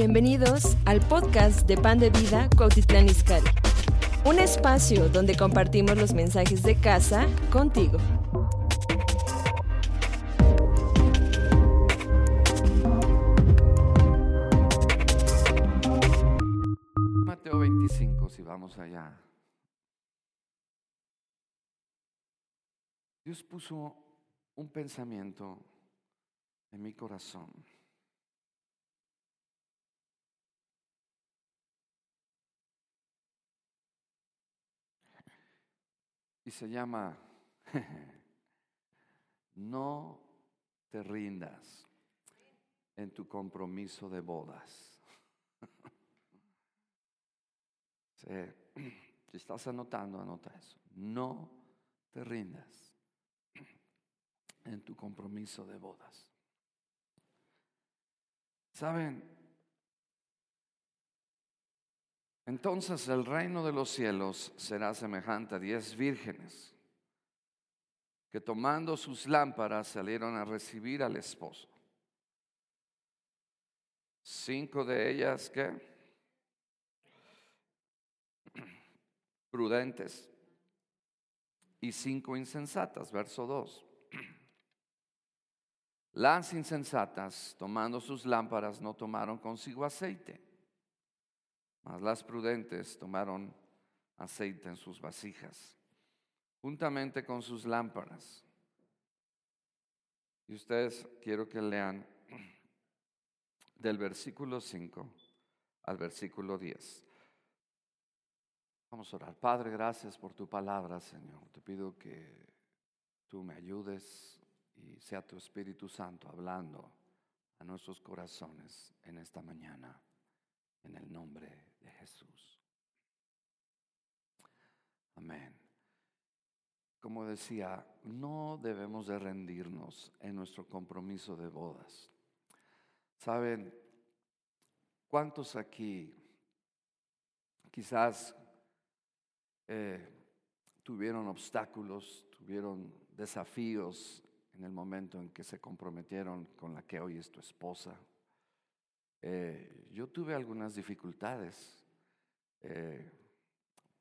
Bienvenidos al podcast de Pan de Vida Cuautitlán Izcalli. Un espacio donde compartimos los mensajes de casa contigo. Mateo 25, si vamos allá. Dios puso un pensamiento en mi corazón. Y se llama, no te rindas en tu compromiso de bodas. Si estás anotando, anota eso. No te rindas en tu compromiso de bodas. ¿Saben? Entonces el reino de los cielos será semejante a diez vírgenes que tomando sus lámparas salieron a recibir al esposo. Cinco de ellas que prudentes y cinco insensatas, verso 2. Las insensatas, tomando sus lámparas, no tomaron consigo aceite, mas las prudentes tomaron aceite en sus vasijas, juntamente con sus lámparas. Y ustedes quiero que lean del versículo 5 al versículo 10. Vamos a orar. Padre, gracias por tu palabra, Señor. Te pido que tú me ayudes y sea tu Espíritu Santo hablando a nuestros corazones en esta mañana, en el nombre de Jesús. Amén. Como decía, no debemos de rendirnos en nuestro compromiso de bodas. ¿Saben cuántos aquí quizás eh, tuvieron obstáculos, tuvieron desafíos en el momento en que se comprometieron con la que hoy es tu esposa. Eh, yo tuve algunas dificultades eh,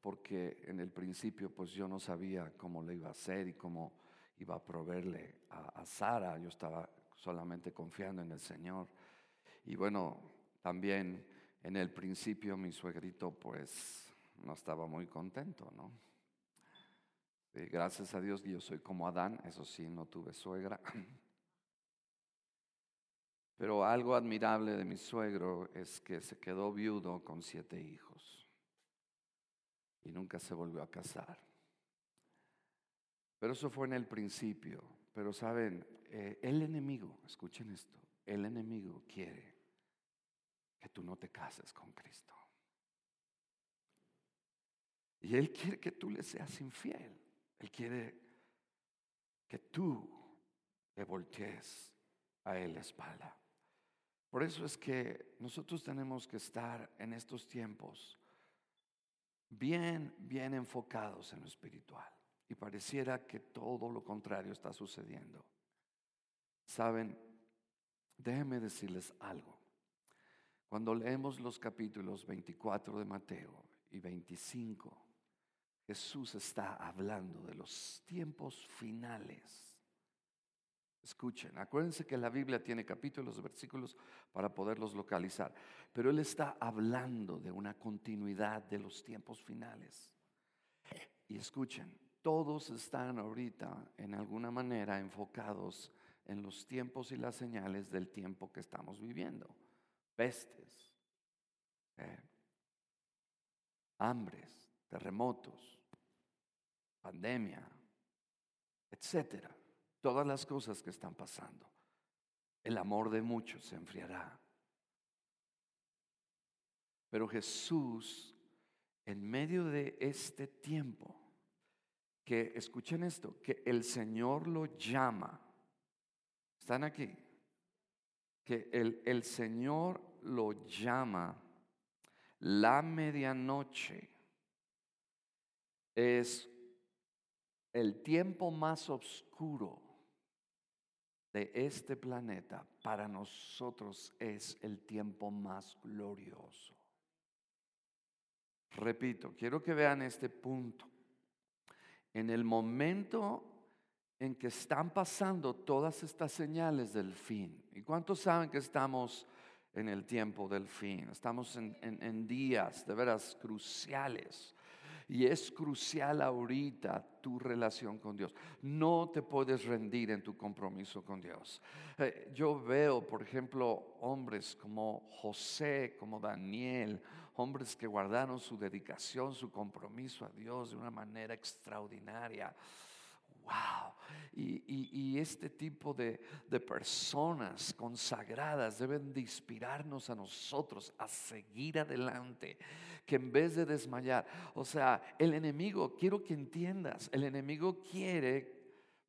porque en el principio pues yo no sabía cómo le iba a hacer y cómo iba a proveerle a, a Sara. Yo estaba solamente confiando en el Señor. Y bueno, también en el principio mi suegrito pues no estaba muy contento, ¿no? gracias a Dios yo soy como Adán, eso sí, no tuve suegra. Pero algo admirable de mi suegro es que se quedó viudo con siete hijos y nunca se volvió a casar. Pero eso fue en el principio. Pero saben, eh, el enemigo, escuchen esto, el enemigo quiere que tú no te cases con Cristo. Y Él quiere que tú le seas infiel. Él quiere que tú le voltees a Él la espalda. Por eso es que nosotros tenemos que estar en estos tiempos bien, bien enfocados en lo espiritual. Y pareciera que todo lo contrario está sucediendo. Saben, déjenme decirles algo. Cuando leemos los capítulos 24 de Mateo y 25, Jesús está hablando de los tiempos finales. Escuchen, acuérdense que la Biblia tiene capítulos, versículos para poderlos localizar, pero Él está hablando de una continuidad de los tiempos finales. Y escuchen, todos están ahorita en alguna manera enfocados en los tiempos y las señales del tiempo que estamos viviendo. Pestes, eh, hambres, terremotos, pandemia, etcétera. Todas las cosas que están pasando. El amor de muchos se enfriará. Pero Jesús, en medio de este tiempo, que escuchen esto, que el Señor lo llama, están aquí, que el, el Señor lo llama la medianoche, es el tiempo más oscuro de este planeta para nosotros es el tiempo más glorioso. Repito, quiero que vean este punto. En el momento en que están pasando todas estas señales del fin, ¿y cuántos saben que estamos en el tiempo del fin? Estamos en, días de veras cruciales. Y es crucial ahorita tu relación con Dios. No te puedes rendir en tu compromiso con Dios. Eh, yo veo, por ejemplo, hombres como José, como Daniel, hombres que guardaron su dedicación, su compromiso a Dios de una manera extraordinaria. ¡Wow! Y, este tipo de, de, personas consagradas deben de inspirarnos a nosotros a seguir adelante, que en vez de desmayar, o sea, el enemigo, quiero que entiendas, el enemigo quiere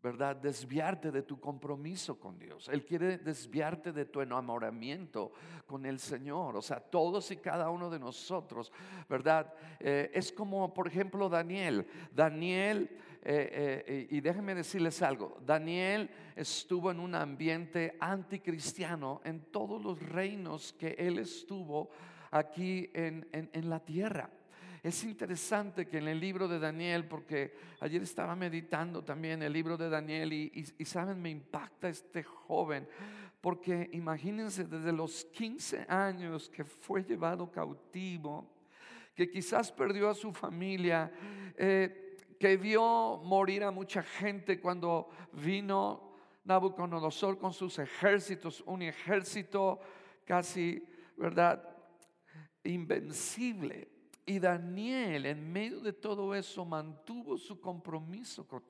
¿verdad? Desviarte de tu compromiso con Dios. Él quiere desviarte de tu enamoramiento con el Señor. O sea, todos y cada uno de nosotros, ¿verdad? Eh, es como, por ejemplo, Daniel. Daniel, eh, eh, y déjenme decirles algo, Daniel estuvo en un ambiente anticristiano en todos los reinos que él estuvo aquí en, en la tierra. Es interesante que en el libro de Daniel, porque ayer estaba meditando también el libro de Daniel y, saben, me impacta este joven, porque imagínense desde los 15 años que fue llevado cautivo, que quizás perdió a su familia, eh, que vio morir a mucha gente cuando vino Nabucodonosor con sus ejércitos, un ejército casi, ¿verdad? Invencible. Y Daniel, en medio de todo eso, mantuvo su compromiso con,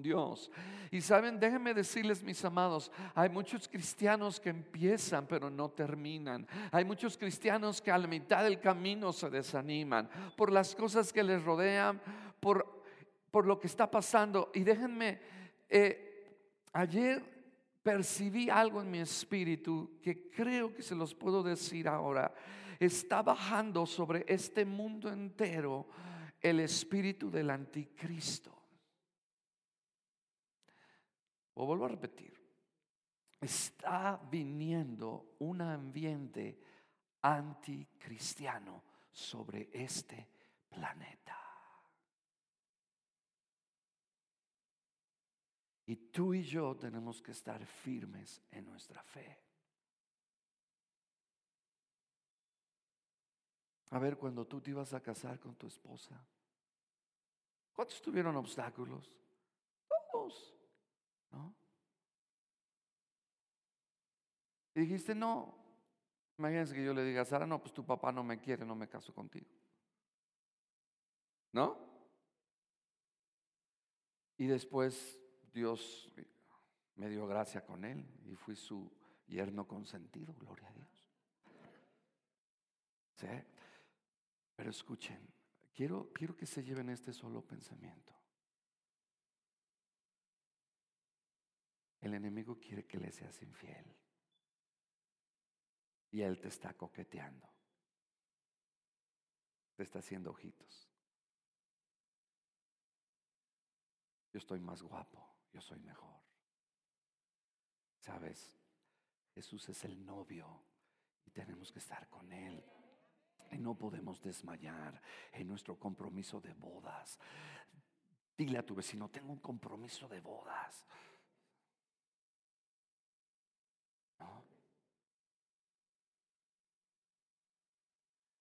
Dios. Y saben, déjenme decirles, mis amados, hay muchos cristianos que empiezan pero no terminan. Hay muchos cristianos que a la mitad del camino se desaniman por las cosas que les rodean, por, por lo que está pasando. Y déjenme, eh, ayer percibí algo en mi espíritu que creo que se los puedo decir ahora está bajando sobre este mundo entero el espíritu del anticristo. Vuelvo a repetir, está viniendo un ambiente anticristiano sobre este planeta. Y tú y yo tenemos que estar firmes en nuestra fe. A ver, cuando tú te ibas a casar con tu esposa, ¿cuántos tuvieron obstáculos? Todos, ¿no? Y dijiste, no. Imagínense que yo le diga Sara, no, pues tu papá no me quiere, no me caso contigo. ¿No? Y después Dios me dio gracia con él y fui su yerno consentido, gloria a Dios. ¿Sí? Pero escuchen, quiero, quiero que se lleven este solo pensamiento. El enemigo quiere que le seas infiel. Y él te está coqueteando. Te está haciendo ojitos. Yo estoy más guapo, yo soy mejor. ¿Sabes? Jesús es el novio y tenemos que estar con él. Y no podemos desmayar en nuestro compromiso de bodas. Dile a tu vecino, tengo un compromiso de bodas.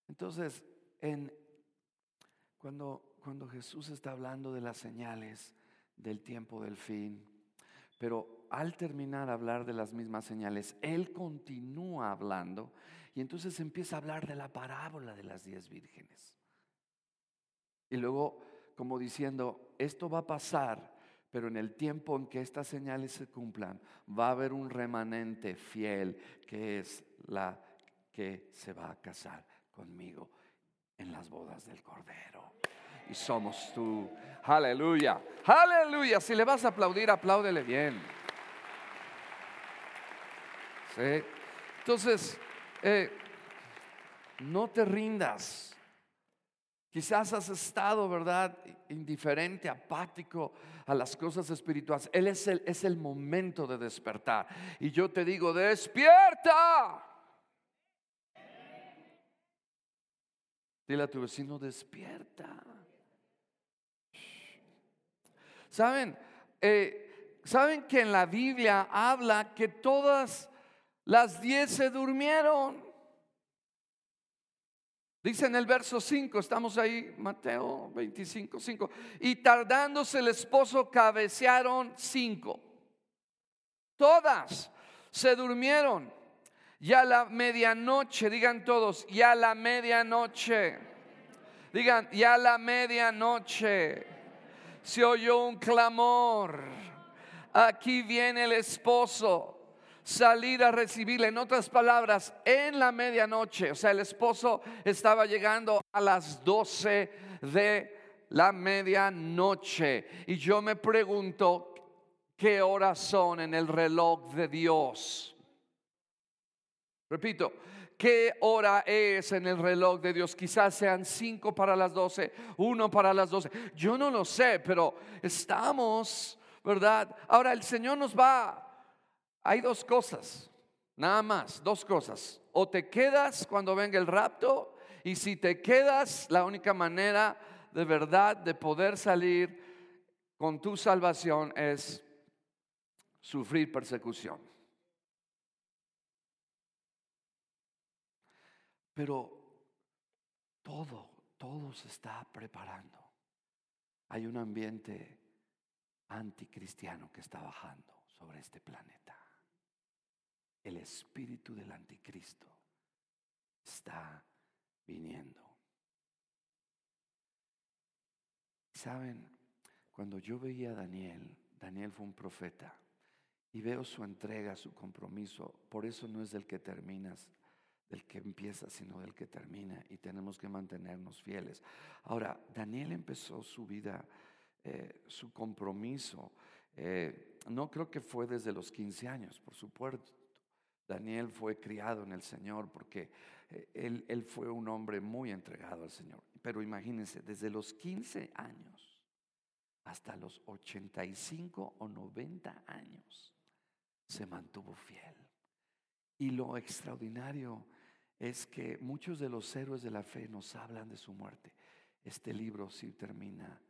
Entonces, en, cuando, cuando Jesús está hablando de las señales del tiempo del fin, pero al terminar a hablar de las mismas señales, Él continúa hablando y entonces empieza a hablar de la parábola de las diez vírgenes. Y luego, como diciendo, esto va a pasar, pero en el tiempo en que estas señales se cumplan, va a haber un remanente fiel que es la que se va a casar conmigo en las bodas del Cordero. Y somos tú. Aleluya. Aleluya. Si le vas a aplaudir, apláudele bien. Entonces, eh, no te rindas. Quizás has estado, ¿verdad? Indiferente, apático a las cosas espirituales. Él es el, es el momento de despertar. Y yo te digo, despierta. Dile a tu vecino, despierta. ¿Saben? Eh, ¿Saben que en la Biblia habla que todas las diez se durmieron? Dice en el verso 5, estamos ahí, Mateo 25, 5. Y tardándose el esposo, cabecearon cinco. Todas se durmieron. Ya la medianoche, digan todos, ya la medianoche. Digan, ya la medianoche. Se oyó un clamor. Aquí viene el esposo salir a recibirle. En otras palabras, en la medianoche, o sea, el esposo estaba llegando a las 12 de la medianoche. Y yo me pregunto, ¿qué horas son en el reloj de Dios? Repito, ¿qué hora es en el reloj de Dios? Quizás sean cinco para las doce, uno para las doce. Yo no lo sé, pero estamos, ¿verdad? Ahora el Señor nos va hay dos cosas, nada más, dos cosas. O te quedas cuando venga el rapto y si te quedas, la única manera de verdad de poder salir con tu salvación es sufrir persecución. Pero todo, todo se está preparando. Hay un ambiente anticristiano que está bajando sobre este planeta el espíritu del anticristo está viniendo. Saben, cuando yo veía a Daniel, Daniel fue un profeta, y veo su entrega, su compromiso, por eso no es del que terminas, del que empieza, sino del que termina, y tenemos que mantenernos fieles. Ahora, Daniel empezó su vida, eh, su compromiso, eh, no creo que fue desde los 15 años, por supuesto, Daniel fue criado en el Señor porque eh, él, él, fue un hombre muy entregado al Señor. Pero imagínense, desde los 15 años hasta los 85 o 90 años se mantuvo fiel. Y lo extraordinario es que muchos de los héroes de la fe nos hablan de su muerte. Este libro sí termina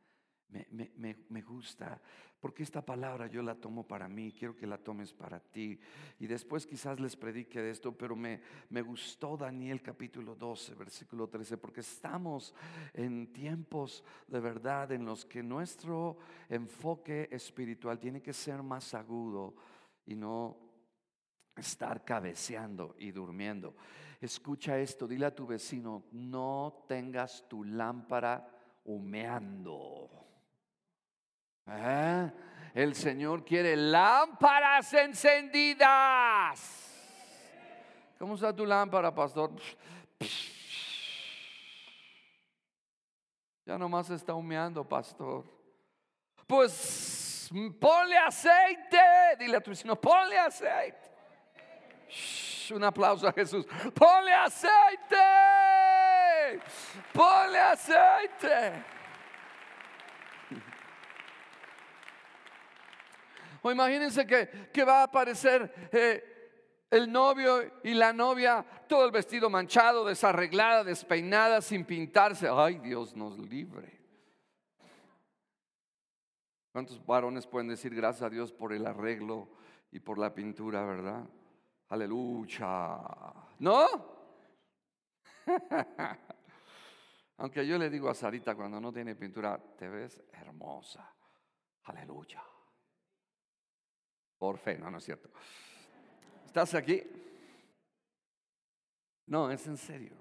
me, gusta, porque esta palabra yo la tomo para mí, quiero que la tomes para ti. Y después quizás les predique de esto, pero me, me gustó Daniel capítulo 12, versículo 13, porque estamos en tiempos de verdad en los que nuestro enfoque espiritual tiene que ser más agudo y no estar cabeceando y durmiendo. Escucha esto, dile a tu vecino, no tengas tu lámpara humeando. ¿Eh? El Señor quiere lámparas encendidas. ¿Cómo está tu lámpara, pastor? Ya nomás está humeando, pastor. Pues ponle aceite. Dile a tu vecino, ponle aceite. Un aplauso a Jesús. Ponle aceite. Ponle aceite. O imagínense que, va a aparecer eh, el novio y la novia, todo el vestido manchado, desarreglada, despeinada, sin pintarse. Ay, Dios nos libre. ¿Cuántos varones pueden decir gracias a Dios por el arreglo y por la pintura, verdad? Aleluya. ¿No? Aunque yo le digo a Sarita cuando no tiene pintura, te ves hermosa. Aleluya. Por fe, no, no es cierto. ¿Estás aquí? No, es en serio.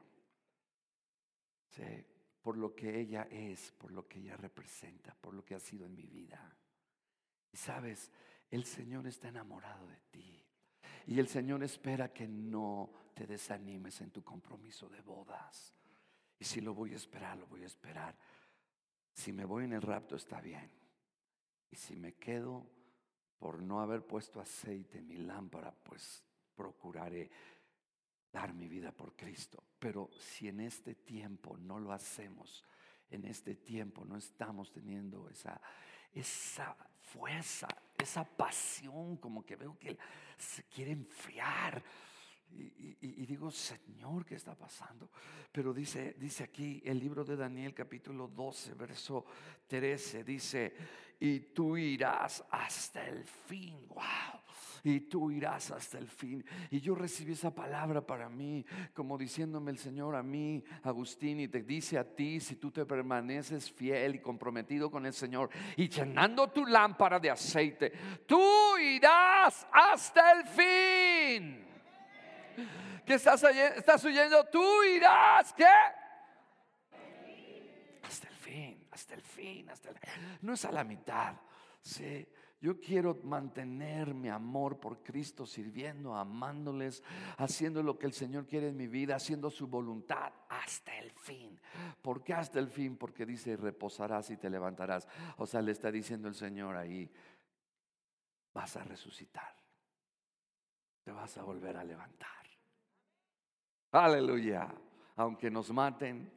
Sí, por lo que ella es, por lo que ella representa, por lo que ha sido en mi vida. Y sabes, el Señor está enamorado de ti. Y el Señor espera que no te desanimes en tu compromiso de bodas. Y si lo voy a esperar, lo voy a esperar. Si me voy en el rapto está bien. Y si me quedo, por no haber puesto aceite en mi lámpara, pues procuraré dar mi vida por Cristo. Pero si en este tiempo no lo hacemos, en este tiempo no estamos teniendo esa, esa fuerza, esa pasión, como que veo que se quiere enfriar. Y, digo, Señor, ¿qué está pasando? Pero dice, dice aquí el libro de Daniel capítulo 12, verso 13, dice, y tú irás hasta el fin. Wow y tú irás hasta el fin. Y yo recibí esa palabra para mí, como diciéndome el Señor a mí, Agustín, y te dice a ti, si tú te permaneces fiel y comprometido con el Señor y llenando tu lámpara de aceite, tú irás hasta el fin. ¿Qué estás, estás oyendo? Tú irás, ¿qué? Hasta el fin, hasta el fin, hasta el No es a la mitad, sí. Yo quiero mantener mi amor por Cristo, sirviendo, amándoles, haciendo lo que el Señor quiere en mi vida, haciendo su voluntad hasta el fin. ¿Por qué hasta el fin? Porque dice, reposarás y te levantarás. O sea, le está diciendo el Señor ahí, vas a resucitar. Te vas a volver a levantar. Aleluya. Aunque nos maten,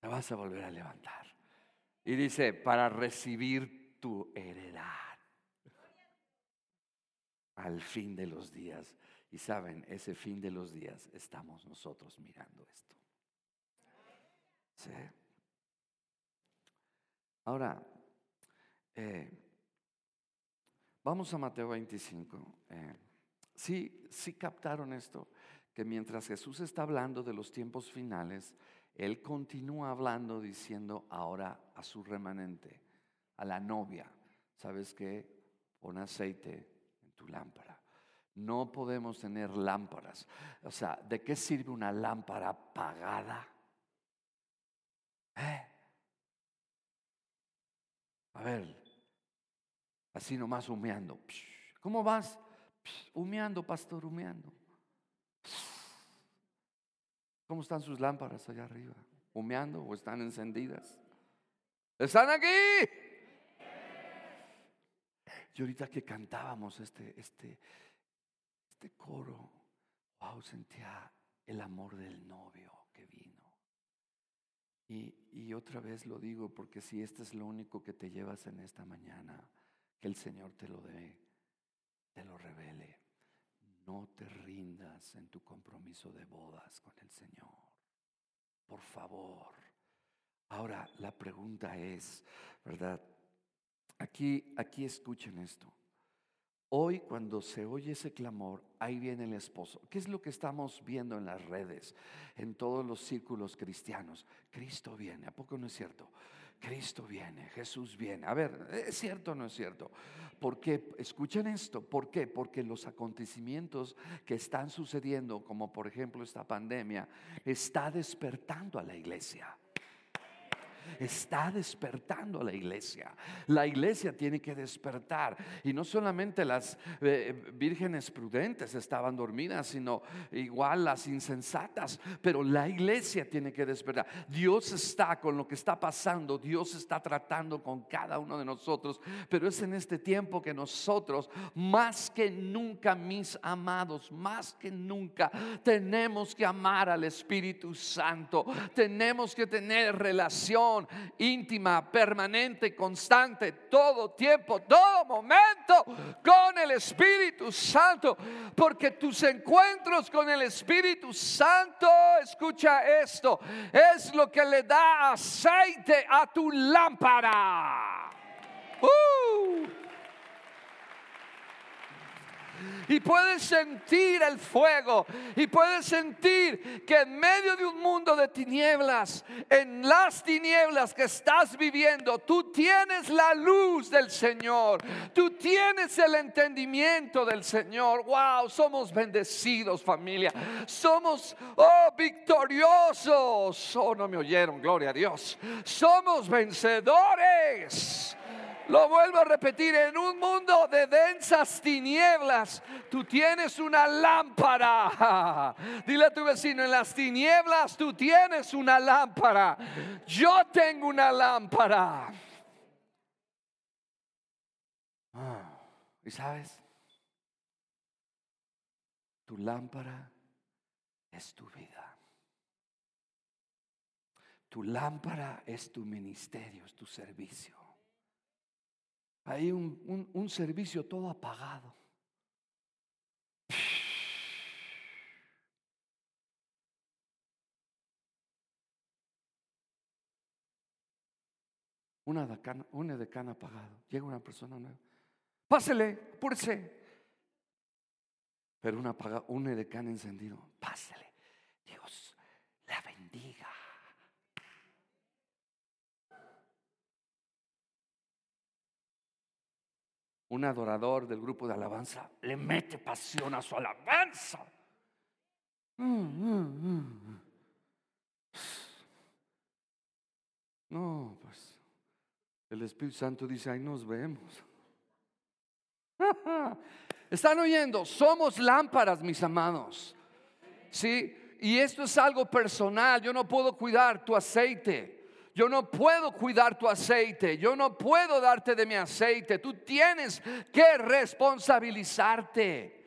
te vas a volver a levantar. Y dice, para recibir tu heredad al fin de los días. Y saben, ese fin de los días estamos nosotros mirando esto. ¿Sí? Ahora, eh, vamos a Mateo 25. Eh, sí, sí captaron esto, que mientras Jesús está hablando de los tiempos finales, Él continúa hablando diciendo ahora a su remanente, a la novia, ¿sabes qué? Pon aceite tu lámpara. No podemos tener lámparas. O sea, ¿de qué sirve una lámpara apagada? ¿Eh? A ver, así nomás humeando. ¿Cómo vas? Humeando, pastor, humeando. ¿Cómo están sus lámparas allá arriba? ¿Humeando o están encendidas? ¿Están aquí? Y ahorita que cantábamos este, este, este coro, wow, sentía el amor del novio que vino. Y, y otra vez lo digo porque si este es lo único que te llevas en esta mañana, que el Señor te lo dé, te lo revele. No te rindas en tu compromiso de bodas con el Señor. Por favor. Ahora la pregunta es, ¿verdad? Aquí, aquí escuchen esto. Hoy cuando se oye ese clamor, ahí viene el esposo. ¿Qué es lo que estamos viendo en las redes, en todos los círculos cristianos? Cristo viene, ¿a poco no es cierto? Cristo viene, Jesús viene. A ver, ¿es cierto o no es cierto? ¿Por qué? Escuchen esto. ¿Por qué? Porque los acontecimientos que están sucediendo, como por ejemplo esta pandemia, está despertando a la iglesia está despertando la iglesia. La iglesia tiene que despertar. Y no solamente las eh, vírgenes prudentes estaban dormidas, sino igual las insensatas. Pero la iglesia tiene que despertar. Dios está con lo que está pasando. Dios está tratando con cada uno de nosotros. Pero es en este tiempo que nosotros, más que nunca, mis amados, más que nunca, tenemos que amar al Espíritu Santo. Tenemos que tener íntima, permanente, constante, todo tiempo, todo momento con el Espíritu Santo. Porque tus encuentros con el Espíritu Santo, escucha esto, es lo que le da aceite a tu lámpara. Uh. Y puedes sentir el fuego y puedes sentir que en medio de un mundo de tinieblas, en las tinieblas que estás viviendo, tú tienes la luz del Señor, tú tienes el entendimiento del Señor. Wow, somos bendecidos familia, somos oh victoriosos. Oh, no me oyeron, gloria a Dios. Somos vencedores. Lo vuelvo a repetir, en un mundo de densas tinieblas, tú tienes una lámpara. Dile a tu vecino, en las tinieblas tú tienes una lámpara. Yo tengo una lámpara. Ah, ¿Y sabes? Tu lámpara es tu vida. Tu lámpara es tu ministerio, es tu servicio. Hay un, un servicio todo apagado. Una decana, una decana apagado. Llega una persona nueva. Pásele, púrese. Pero una, un edecán encendido. Pásele. Dios la bendiga. Un adorador del grupo de alabanza le mete pasión a su alabanza. No, pues el Espíritu Santo dice, ahí nos vemos. Están oyendo, somos lámparas, mis amados. ¿Sí? Y esto es algo personal. Yo no puedo cuidar tu aceite. Yo no puedo cuidar tu aceite. Yo no puedo darte de mi aceite. Tú tienes que responsabilizarte.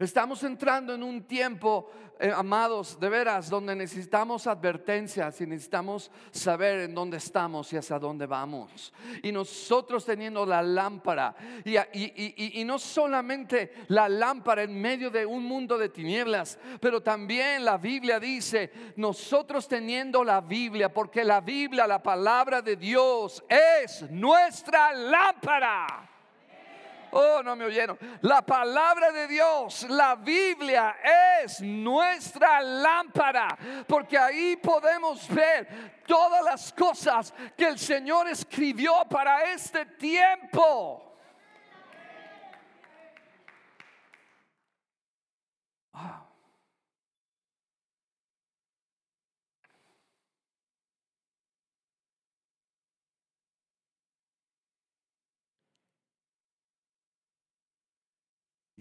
Estamos entrando en un tiempo, eh, amados, de veras, donde necesitamos advertencias y necesitamos saber en dónde estamos y hacia dónde vamos. Y nosotros teniendo la lámpara, y, y no solamente la lámpara en medio de un mundo de tinieblas, pero también la Biblia dice, nosotros teniendo la Biblia, porque la Biblia, la palabra de Dios, es nuestra lámpara. Oh, no me oyeron. La palabra de Dios, la Biblia es nuestra lámpara, porque ahí podemos ver todas las cosas que el Señor escribió para este tiempo. Ah.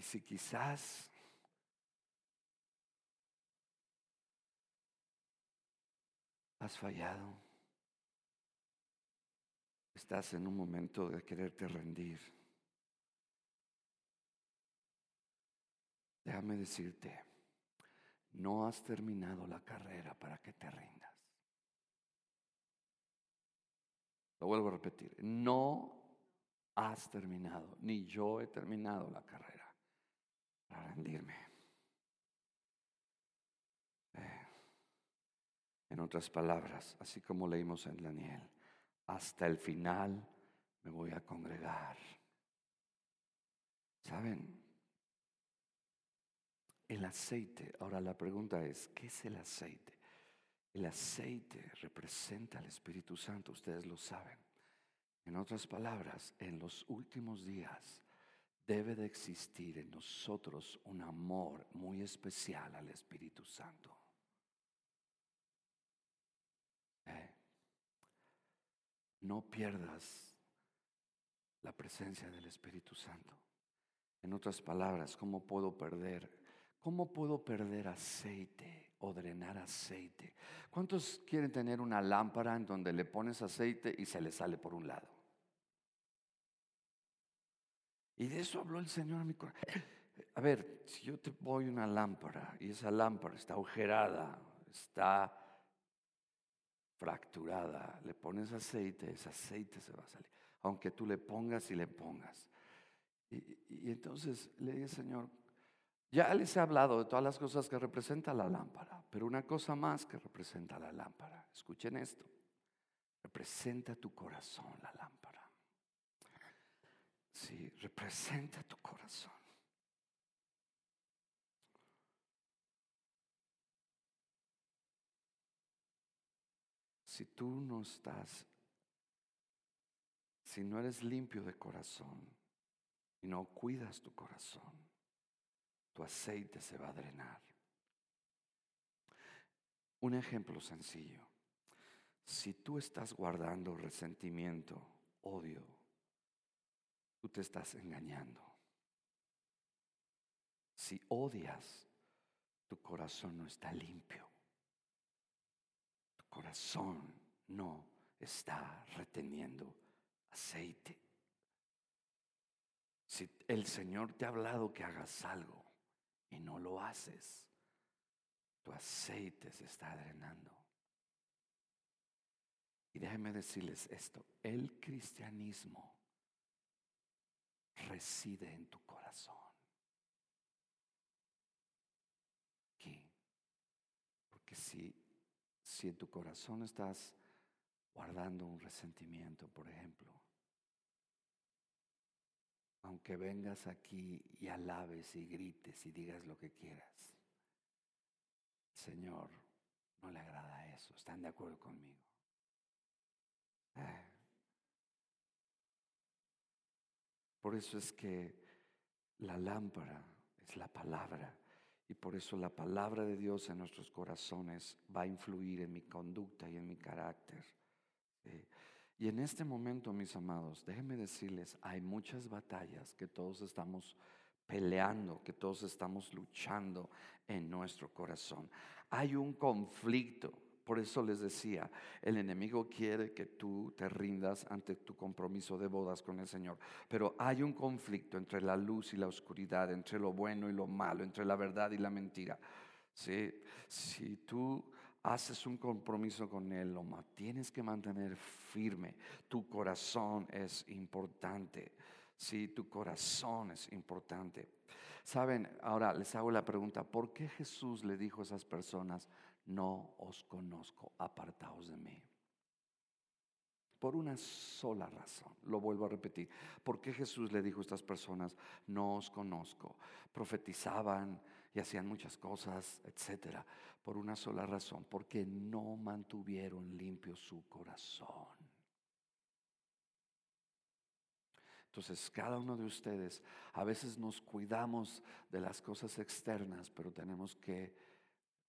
Si quizás has fallado, estás en un momento de quererte rendir, déjame decirte, no has terminado la carrera para que te rindas. Lo vuelvo a repetir, no has terminado, ni yo he terminado la carrera para rendirme. Eh, en otras palabras, así como leímos en Daniel, hasta el final me voy a congregar. ¿Saben? El aceite, ahora la pregunta es, ¿qué es el aceite? El aceite representa al Espíritu Santo, ustedes lo saben. En otras palabras, en los últimos días debe de existir en nosotros un amor muy especial al Espíritu Santo. Eh, no pierdas la presencia del Espíritu Santo. En otras palabras, ¿cómo puedo perder? ¿Cómo puedo perder aceite o drenar aceite? ¿Cuántos quieren tener una lámpara en donde le pones aceite y se le sale por un lado? Y de eso habló el Señor a mi corazón. A ver, si yo te voy una lámpara y esa lámpara está agujerada, está fracturada, le pones aceite, ese aceite se va a salir, aunque tú le pongas y le pongas. Y, entonces le dije, Señor, ya les he hablado de todas las cosas que representa la lámpara, pero una cosa más que representa la lámpara, escuchen esto, representa tu corazón la lámpara. Si representa tu corazón. Si tú no estás, si no eres limpio de corazón y no cuidas tu corazón, tu aceite se va a drenar. Un ejemplo sencillo. Si tú estás guardando resentimiento, odio, tú te estás engañando. Si odias, tu corazón no está limpio. Tu corazón no está reteniendo aceite. Si el Señor te ha hablado que hagas algo y no lo haces, tu aceite se está drenando. Y déjenme decirles esto, el cristianismo reside en tu corazón. Aquí. Porque si, si en tu corazón estás guardando un resentimiento, por ejemplo, aunque vengas aquí y alabes y grites y digas lo que quieras, Señor no le agrada eso. ¿Están de acuerdo conmigo? Eh. Por eso es que la lámpara es la palabra y por eso la palabra de Dios en nuestros corazones va a influir en mi conducta y en mi carácter. Y en este momento, mis amados, déjenme decirles, hay muchas batallas que todos estamos peleando, que todos estamos luchando en nuestro corazón. Hay un conflicto. Por eso les decía, el enemigo quiere que tú te rindas ante tu compromiso de bodas con el Señor. Pero hay un conflicto entre la luz y la oscuridad, entre lo bueno y lo malo, entre la verdad y la mentira. Si tú haces un compromiso con Él, lo tienes que mantener firme. Tu corazón es importante. Sí, tu corazón es importante. Saben, ahora les hago la pregunta, ¿por qué Jesús le dijo a esas personas, no os conozco, apartaos de mí? Por una sola razón, lo vuelvo a repetir. ¿Por qué Jesús le dijo a estas personas, no os conozco? Profetizaban y hacían muchas cosas, etcétera. Por una sola razón, porque no mantuvieron limpio su corazón. Entonces, cada uno de ustedes, a veces nos cuidamos de las cosas externas, pero tenemos que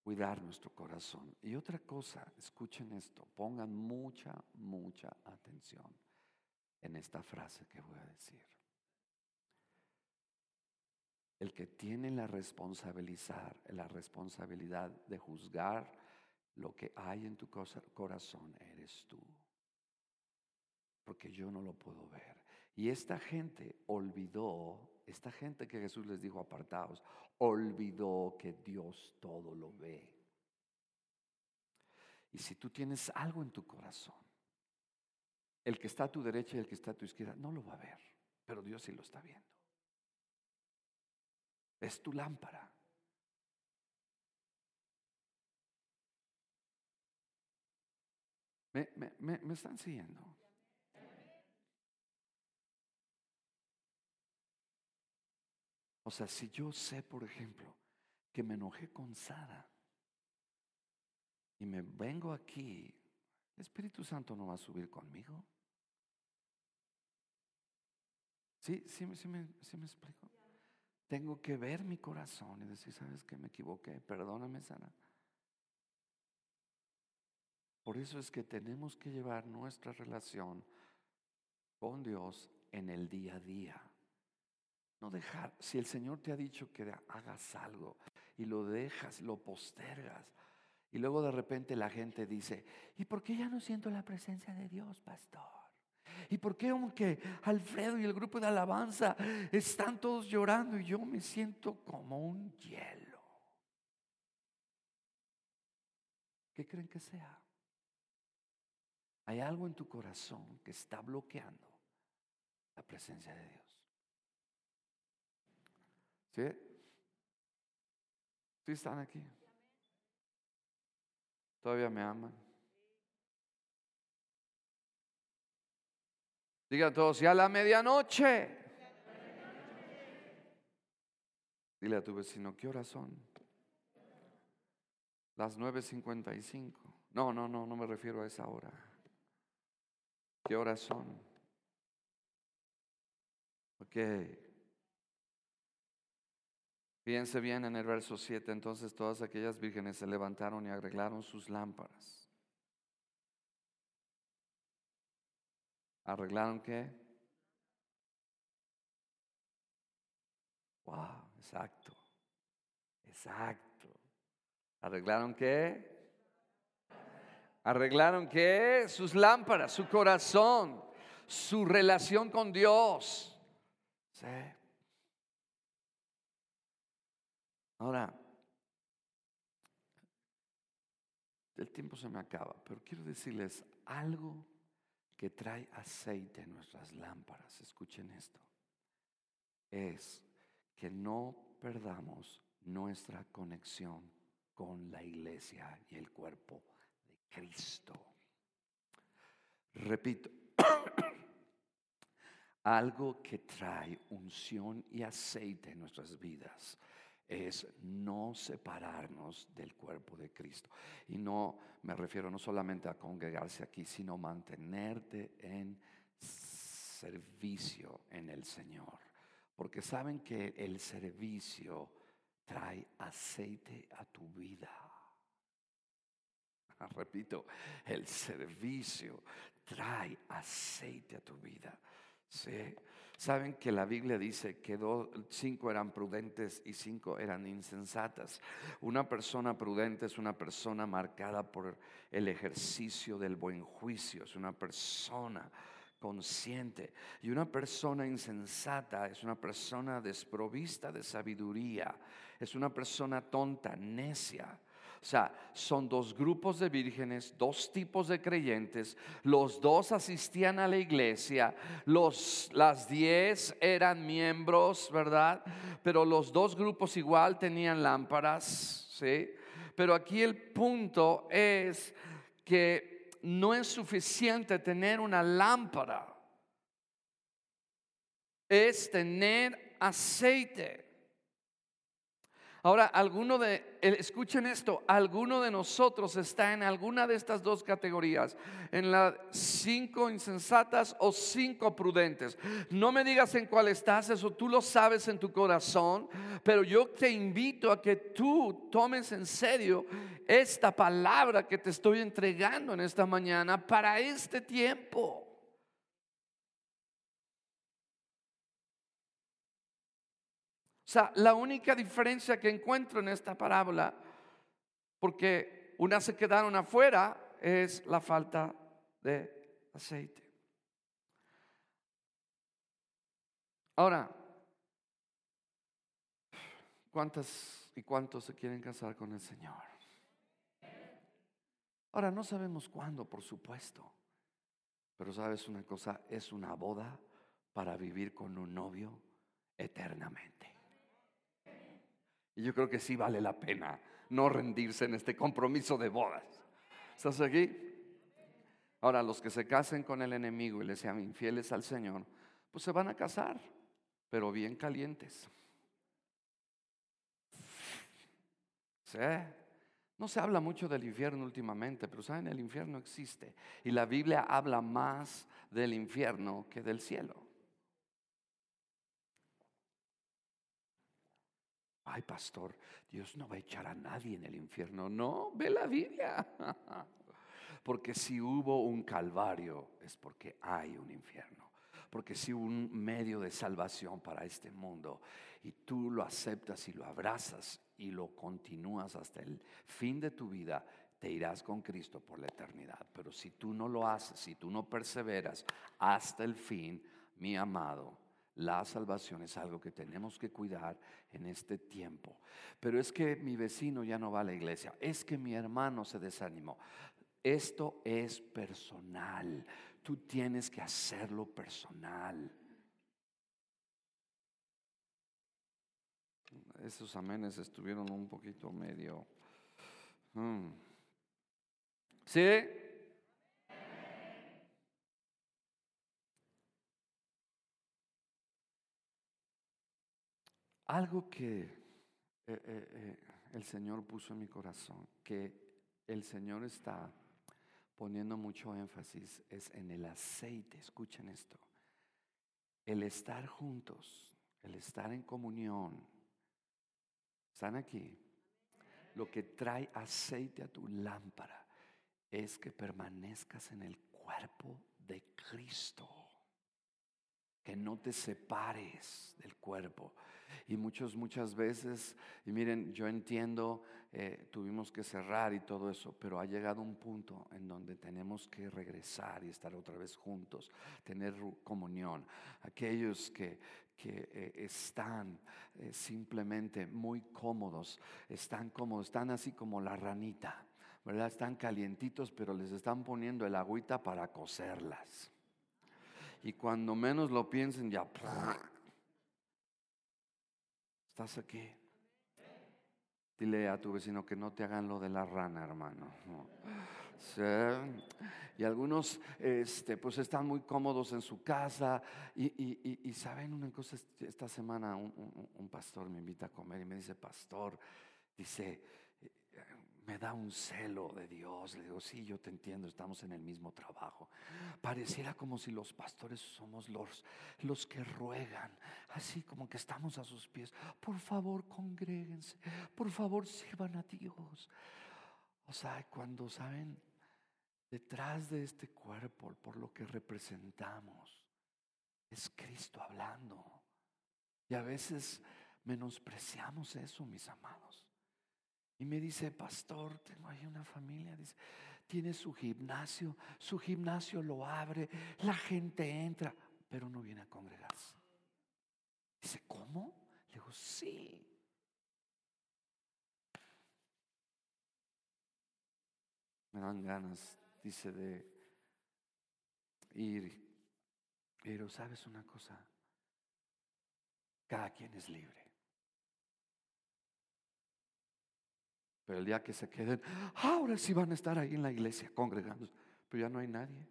cuidar nuestro corazón. Y otra cosa, escuchen esto, pongan mucha, mucha atención en esta frase que voy a decir. El que tiene la responsabilizar, la responsabilidad de juzgar lo que hay en tu corazón eres tú. Porque yo no lo puedo ver. Y esta gente olvidó, esta gente que Jesús les dijo apartados, olvidó que Dios todo lo ve. Y si tú tienes algo en tu corazón, el que está a tu derecha y el que está a tu izquierda no lo va a ver, pero Dios sí lo está viendo. Es tu lámpara. ¿Me, me, me están siguiendo? O sea, si yo sé, por ejemplo, que me enojé con Sara y me vengo aquí, ¿el Espíritu Santo no va a subir conmigo? ¿Sí? ¿Sí, sí, me, sí me explico? Tengo que ver mi corazón y decir, ¿sabes qué? Me equivoqué, perdóname, Sara. Por eso es que tenemos que llevar nuestra relación con Dios en el día a día. No dejar, si el Señor te ha dicho que hagas algo y lo dejas, lo postergas, y luego de repente la gente dice, ¿y por qué ya no siento la presencia de Dios, pastor? ¿Y por qué aunque Alfredo y el grupo de alabanza están todos llorando y yo me siento como un hielo? ¿Qué creen que sea? Hay algo en tu corazón que está bloqueando la presencia de Dios. ¿Sí? ¿Sí están aquí? ¿Todavía me aman? Digan todos, ya la medianoche. Dile a tu vecino, ¿qué horas son? Las 9.55. No, no, no, no me refiero a esa hora. ¿Qué horas son? Ok. Fíjense bien en el verso 7, entonces todas aquellas vírgenes se levantaron y arreglaron sus lámparas. ¿Arreglaron qué? Wow, exacto. Exacto. ¿Arreglaron qué? ¿Arreglaron qué? Sus lámparas, su corazón, su relación con Dios. ¿Sí? Ahora, el tiempo se me acaba, pero quiero decirles algo que trae aceite en nuestras lámparas. Escuchen esto. Es que no perdamos nuestra conexión con la iglesia y el cuerpo de Cristo. Repito, algo que trae unción y aceite en nuestras vidas es no separarnos del cuerpo de Cristo. Y no me refiero no solamente a congregarse aquí, sino mantenerte en servicio en el Señor. Porque saben que el servicio trae aceite a tu vida. Repito, el servicio trae aceite a tu vida. Sí. Saben que la Biblia dice que cinco eran prudentes y cinco eran insensatas. Una persona prudente es una persona marcada por el ejercicio del buen juicio, es una persona consciente. Y una persona insensata es una persona desprovista de sabiduría, es una persona tonta, necia. O sea, son dos grupos de vírgenes, dos tipos de creyentes, los dos asistían a la iglesia, los, las diez eran miembros, ¿verdad? Pero los dos grupos igual tenían lámparas, ¿sí? Pero aquí el punto es que no es suficiente tener una lámpara, es tener aceite. Ahora, alguno de, escuchen esto, alguno de nosotros está en alguna de estas dos categorías, en las cinco insensatas o cinco prudentes. No me digas en cuál estás, eso tú lo sabes en tu corazón, pero yo te invito a que tú tomes en serio esta palabra que te estoy entregando en esta mañana para este tiempo. Sea, la única diferencia que encuentro en esta parábola, porque unas se quedaron afuera, es la falta de aceite. Ahora, ¿cuántas y cuántos se quieren casar con el Señor? Ahora, no sabemos cuándo, por supuesto, pero sabes una cosa, es una boda para vivir con un novio eternamente. Y yo creo que sí vale la pena no rendirse en este compromiso de bodas. ¿Estás aquí? Ahora, los que se casen con el enemigo y le sean infieles al Señor, pues se van a casar, pero bien calientes. ¿Sí? No se habla mucho del infierno últimamente, pero saben, el infierno existe. Y la Biblia habla más del infierno que del cielo. Ay pastor, Dios no va a echar a nadie en el infierno. No, ve la Biblia. Porque si hubo un calvario es porque hay un infierno. Porque si hubo un medio de salvación para este mundo y tú lo aceptas y lo abrazas y lo continúas hasta el fin de tu vida, te irás con Cristo por la eternidad. Pero si tú no lo haces, si tú no perseveras hasta el fin, mi amado, la salvación es algo que tenemos que cuidar en este tiempo. Pero es que mi vecino ya no va a la iglesia, es que mi hermano se desanimó. Esto es personal. Tú tienes que hacerlo personal. Esos amenes estuvieron un poquito medio... Hmm. ¿Sí? Algo que eh, eh, eh, el Señor puso en mi corazón, que el Señor está poniendo mucho énfasis, es en el aceite. Escuchen esto. El estar juntos, el estar en comunión. ¿Están aquí? Lo que trae aceite a tu lámpara es que permanezcas en el cuerpo de Cristo. Que no te separes del cuerpo. Y muchos, muchas veces, y miren, yo entiendo, eh, tuvimos que cerrar y todo eso, pero ha llegado un punto en donde tenemos que regresar y estar otra vez juntos, tener comunión. Aquellos que, que eh, están eh, simplemente muy cómodos, están cómodos, están así como la ranita ¿verdad? Están calientitos, pero les están poniendo el agüita para cocerlas. Y cuando menos lo piensen, ya. Estás aquí. Dile a tu vecino que no te hagan lo de la rana, hermano. Y algunos este, pues están muy cómodos en su casa. Y, saben una cosa, esta semana un pastor me invita a comer y me dice, pastor, dice, me da un celo de Dios. Le digo, sí, yo te entiendo, estamos en el mismo trabajo. Pareciera como si los pastores somos los, los que ruegan, así como que estamos a sus pies. Por favor, congréguense, por favor, sirvan a Dios. O sea, cuando saben, detrás de este cuerpo, por lo que representamos, es Cristo hablando. Y a veces menospreciamos eso, mis amados. Y me dice, pastor, tengo ahí una familia, dice, tiene su gimnasio, su gimnasio lo abre, la gente entra, pero no viene a congregarse. Dice, ¿cómo? Le digo, sí. Me dan ganas, dice, de ir. Pero sabes una cosa, cada quien es libre. Pero el día que se queden, ahora sí van a estar ahí en la iglesia congregándose. Pero ya no hay nadie.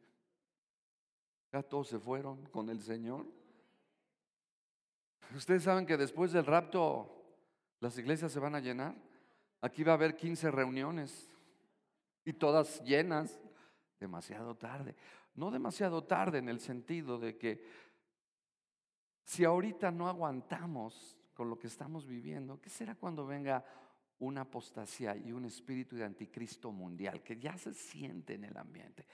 Ya todos se fueron con el Señor. Ustedes saben que después del rapto las iglesias se van a llenar. Aquí va a haber 15 reuniones y todas llenas. Demasiado tarde. No demasiado tarde en el sentido de que si ahorita no aguantamos con lo que estamos viviendo, ¿qué será cuando venga una apostasía y un espíritu de anticristo mundial que ya se siente en el ambiente.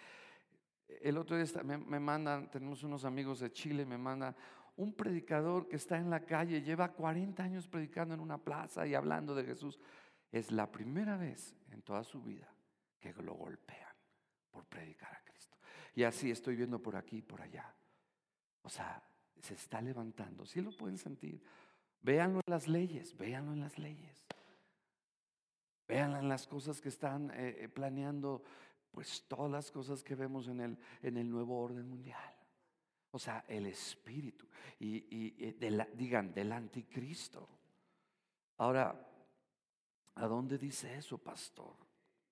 El otro día me, me mandan, tenemos unos amigos de Chile, me mandan un predicador que está en la calle, lleva 40 años predicando en una plaza y hablando de Jesús. Es la primera vez en toda su vida que lo golpean por predicar a Cristo. Y así estoy viendo por aquí y por allá. O sea, se está levantando. Si lo pueden sentir. Véanlo en las leyes, véanlo en las leyes. Vean las cosas que están eh, eh, planeando, pues todas las cosas que vemos en el, en el nuevo orden mundial. O sea, el espíritu. Y, digan, del anticristo. Ahora, ¿a dónde dice eso, pastor?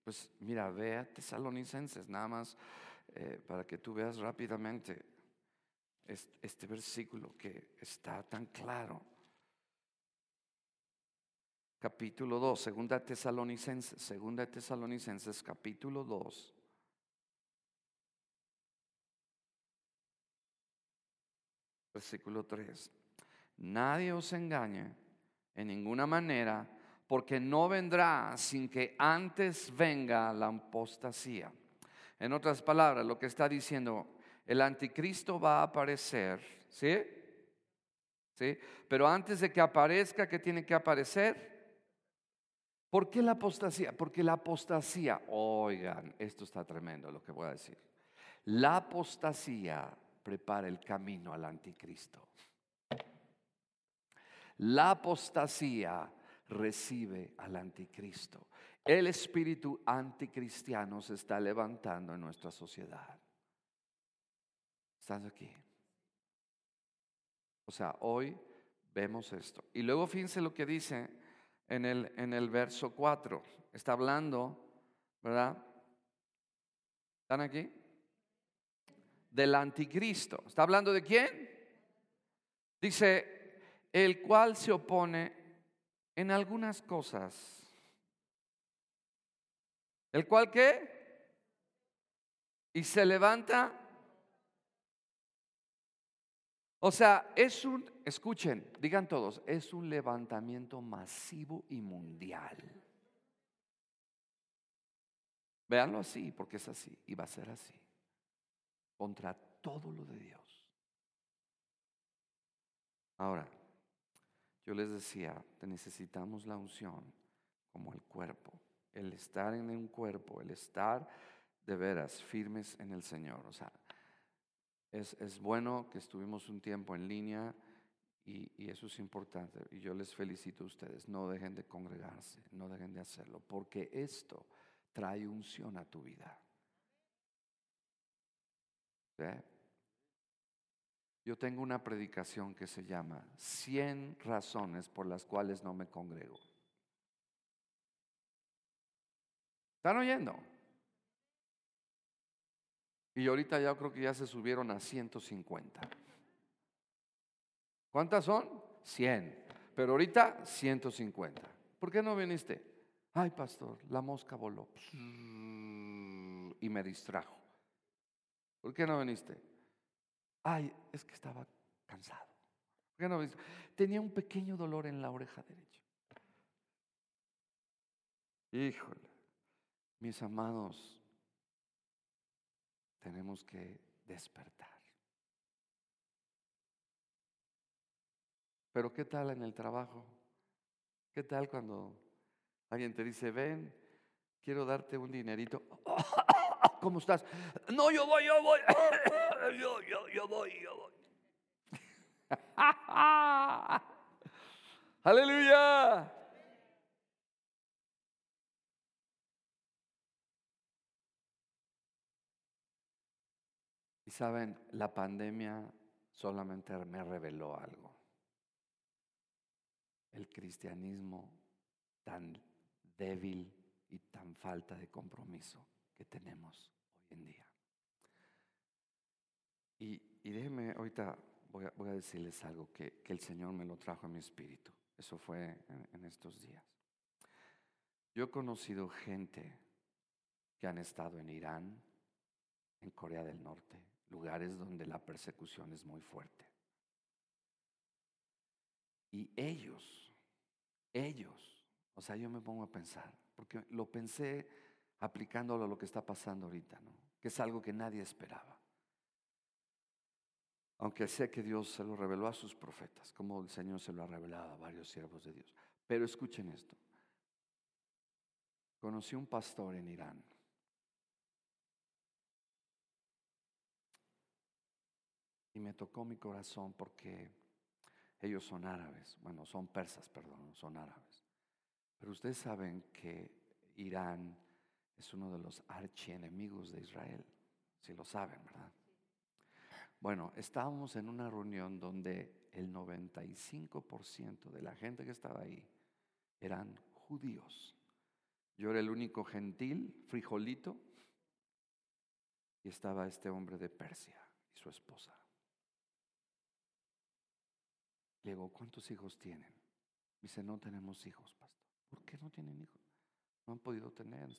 Pues mira, ve a Tesalonicenses, nada más eh, para que tú veas rápidamente este versículo que está tan claro capítulo 2, segunda Tesalonicenses, segunda Tesalonicenses capítulo 2. Versículo 3. Nadie os engañe en ninguna manera, porque no vendrá sin que antes venga la apostasía. En otras palabras, lo que está diciendo, el anticristo va a aparecer, ¿sí? ¿Sí? Pero antes de que aparezca, ¿qué tiene que aparecer? ¿Por qué la apostasía? Porque la apostasía, oigan, esto está tremendo lo que voy a decir. La apostasía prepara el camino al anticristo. La apostasía recibe al anticristo. El espíritu anticristiano se está levantando en nuestra sociedad. ¿Estás aquí? O sea, hoy vemos esto. Y luego fíjense lo que dice en el, en el verso 4. Está hablando, ¿verdad? ¿Están aquí? Del anticristo. ¿Está hablando de quién? Dice, el cual se opone en algunas cosas. ¿El cual qué? Y se levanta o sea, es un, escuchen, digan todos, es un levantamiento masivo y mundial. Véanlo así, porque es así y va a ser así. Contra todo lo de Dios. Ahora, yo les decía, necesitamos la unción como el cuerpo, el estar en un cuerpo, el estar de veras firmes en el Señor. O sea, es, bueno que estuvimos un tiempo en línea y, eso es importante. Y yo les felicito a ustedes. No dejen de congregarse, no dejen de hacerlo, porque esto trae unción a tu vida. Yo tengo una predicación que se llama 100 razones por las cuales no me congrego. ¿Están oyendo? Y ahorita ya creo que ya se subieron a 150. ¿Cuántas son? 100. Pero ahorita 150. ¿Por qué no viniste? Ay, pastor, la mosca voló. Y me distrajo. ¿Por qué no viniste? Ay, es que estaba cansado. ¿Por qué no viniste? Tenía un pequeño dolor en la oreja derecha. Híjole, mis amados, tenemos que despertar. Pero ¿qué tal en el trabajo? ¿Qué tal cuando alguien te dice, ven, quiero darte un dinerito? ¿Cómo estás? No, yo voy, yo voy. Yo, yo, yo voy, yo voy. Aleluya. Y saben, la pandemia solamente me reveló algo el cristianismo tan débil y tan falta de compromiso que tenemos hoy en día. Y, déjenme, ahorita voy a, decirles algo que, el Señor me lo trajo a mi espíritu. Eso fue en estos días. Yo he conocido gente que han estado en Irán, en Corea del Norte, lugares donde la persecución es muy fuerte. Y ellos ellos, o sea, yo me pongo a pensar, porque lo pensé aplicándolo a lo que está pasando ahorita, ¿no? Que es algo que nadie esperaba. Aunque sé que Dios se lo reveló a sus profetas, como el Señor se lo ha revelado a varios siervos de Dios. Pero escuchen esto. Conocí un pastor en Irán. Y me tocó mi corazón porque ellos son árabes, bueno, son persas, perdón, son árabes. Pero ustedes saben que Irán es uno de los archienemigos de Israel, si lo saben, ¿verdad? Bueno, estábamos en una reunión donde el 95% de la gente que estaba ahí eran judíos. Yo era el único gentil, frijolito, y estaba este hombre de Persia y su esposa. Le digo, ¿cuántos hijos tienen? Dice, no tenemos hijos, pastor. ¿Por qué no tienen hijos? No han podido tener.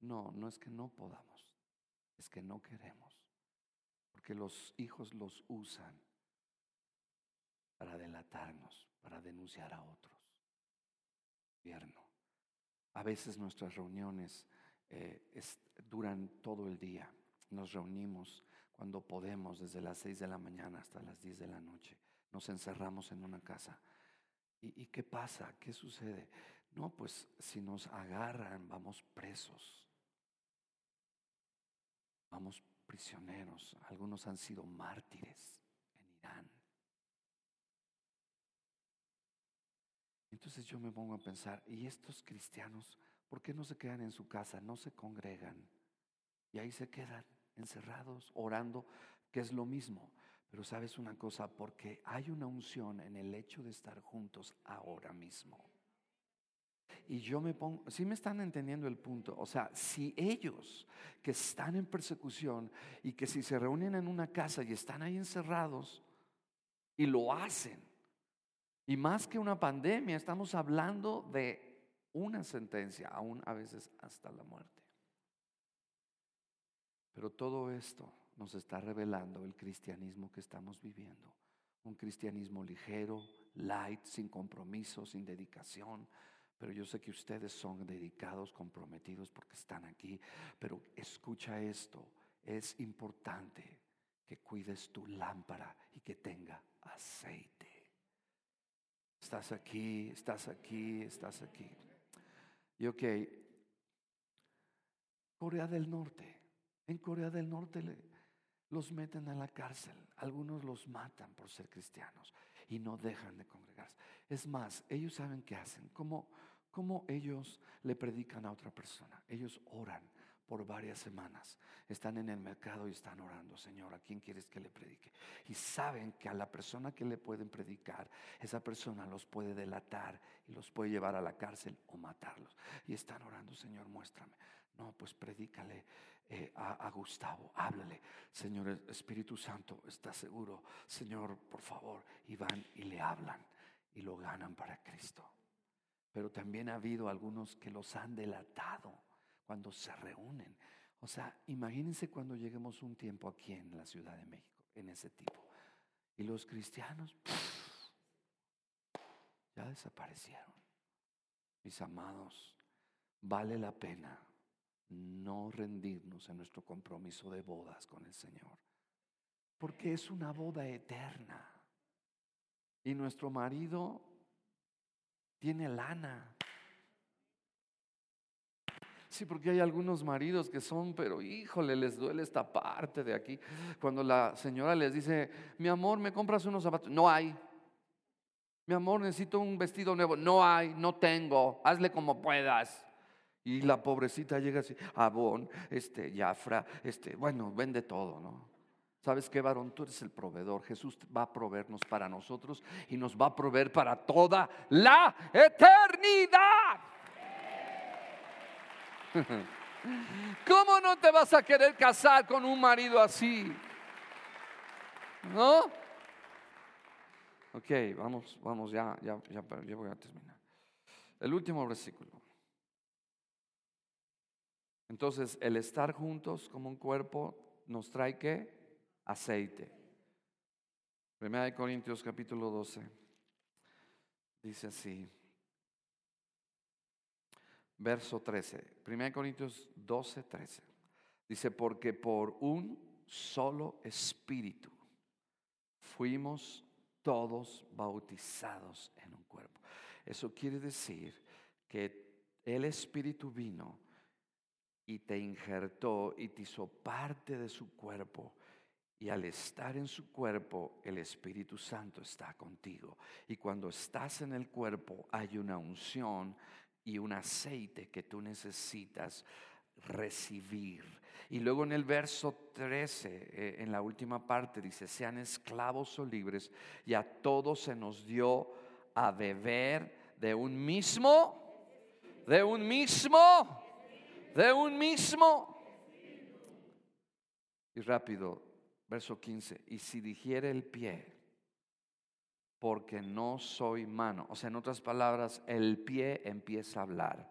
No, no es que no podamos, es que no queremos. Porque los hijos los usan para delatarnos, para denunciar a otros. Gobierno. A veces nuestras reuniones eh, duran todo el día. Nos reunimos cuando podemos, desde las 6 de la mañana hasta las 10 de la noche nos encerramos en una casa. ¿Y, qué pasa? ¿Qué sucede? No, pues si nos agarran, vamos presos. Vamos prisioneros. Algunos han sido mártires en Irán. Entonces yo me pongo a pensar, ¿y estos cristianos por qué no se quedan en su casa? No se congregan. Y ahí se quedan encerrados, orando, que es lo mismo. Pero sabes una cosa, porque hay una unción en el hecho de estar juntos ahora mismo. Y yo me pongo, si me están entendiendo el punto, o sea, si ellos que están en persecución y que si se reúnen en una casa y están ahí encerrados y lo hacen, y más que una pandemia, estamos hablando de una sentencia, aún a veces hasta la muerte. Pero todo esto nos está revelando el cristianismo que estamos viviendo. Un cristianismo ligero, light, sin compromiso, sin dedicación. Pero yo sé que ustedes son dedicados, comprometidos porque están aquí. Pero escucha esto, es importante que cuides tu lámpara y que tenga aceite. Estás aquí, estás aquí, estás aquí. Y ok, Corea del Norte. En Corea del Norte los meten a la cárcel, algunos los matan por ser cristianos y no dejan de congregarse. Es más, ellos saben qué hacen, como, ¿Cómo ellos le predican a otra persona? Ellos oran por varias semanas. Están en el mercado y están orando, Señor, ¿a quién quieres que le predique? Y saben que a la persona que le pueden predicar, esa persona los puede delatar y los puede llevar a la cárcel o matarlos. Y están orando, Señor, muéstrame. No, pues predícale eh, a, Gustavo, háblale. Señor Espíritu Santo, ¿está seguro? Señor, por favor. Y van y le hablan y lo ganan para Cristo. Pero también ha habido algunos que los han delatado cuando se reúnen. O sea, imagínense cuando lleguemos un tiempo aquí en la Ciudad de México, en ese tipo. Y los cristianos ya desaparecieron. Mis amados, vale la pena no rendirnos en nuestro compromiso de bodas con el Señor. Porque es una boda eterna. Y nuestro marido tiene lana. Sí, porque hay algunos maridos que son, pero híjole, les duele esta parte de aquí. Cuando la señora les dice, mi amor, ¿me compras unos zapatos? No hay. Mi amor, necesito un vestido nuevo. No hay, no tengo. Hazle como puedas. Y la pobrecita llega así, abón, este, Jafra, este, bueno, vende todo, ¿no? ¿Sabes qué, varón? Tú eres el proveedor. Jesús va a proveernos para nosotros y nos va a proveer para toda la eternidad. ¿Cómo no te vas a querer casar con un marido así? ¿No? Ok, vamos, vamos, ya, ya, ya, ya voy a terminar. El último versículo. Entonces, el estar juntos como un cuerpo nos trae qué? Aceite. Primera de Corintios capítulo 12. Dice así verso 13. 1 Corintios 12, 13. Dice, porque por un solo espíritu fuimos todos bautizados en un cuerpo. Eso quiere decir que el espíritu vino y te injertó y te hizo parte de su cuerpo. Y al estar en su cuerpo, el Espíritu Santo está contigo. Y cuando estás en el cuerpo, hay una unción y un aceite que tú necesitas recibir. Y luego en el verso 13, eh, en la última parte, dice, sean esclavos o libres, y a todos se nos dio a beber de un mismo, de un mismo, de un mismo. Y rápido, verso 15, y si dijere el pie, porque no soy mano. O sea, en otras palabras, el pie empieza a hablar.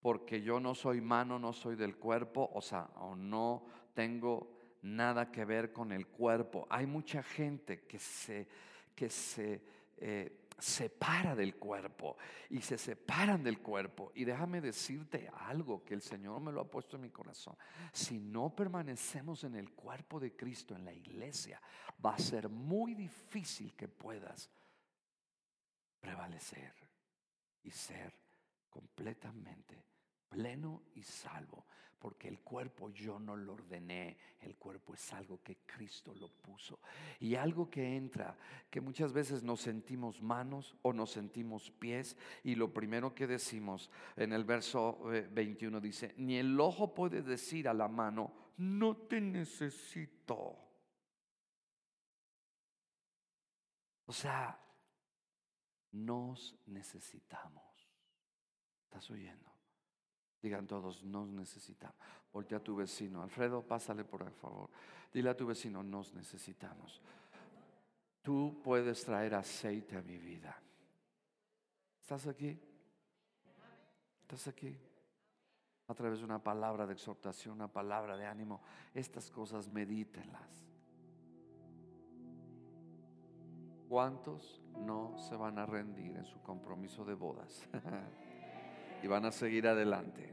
Porque yo no soy mano, no soy del cuerpo, o sea, o no tengo nada que ver con el cuerpo. Hay mucha gente que se, que se eh, separa del cuerpo y se separan del cuerpo. Y déjame decirte algo que el Señor me lo ha puesto en mi corazón. Si no permanecemos en el cuerpo de Cristo, en la iglesia, va a ser muy difícil que puedas prevalecer y ser completamente pleno y salvo porque el cuerpo yo no lo ordené, el cuerpo es algo que Cristo lo puso. Y algo que entra, que muchas veces nos sentimos manos o nos sentimos pies, y lo primero que decimos en el verso 21 eh, dice, ni el ojo puede decir a la mano, no te necesito. O sea, nos necesitamos. ¿Estás oyendo? Digan todos, nos necesitamos. Voltea a tu vecino. Alfredo, pásale por favor. Dile a tu vecino, nos necesitamos. Tú puedes traer aceite a mi vida. ¿Estás aquí? ¿Estás aquí? A través de una palabra de exhortación, una palabra de ánimo. Estas cosas medítenlas. ¿Cuántos no se van a rendir en su compromiso de bodas? y van a seguir adelante.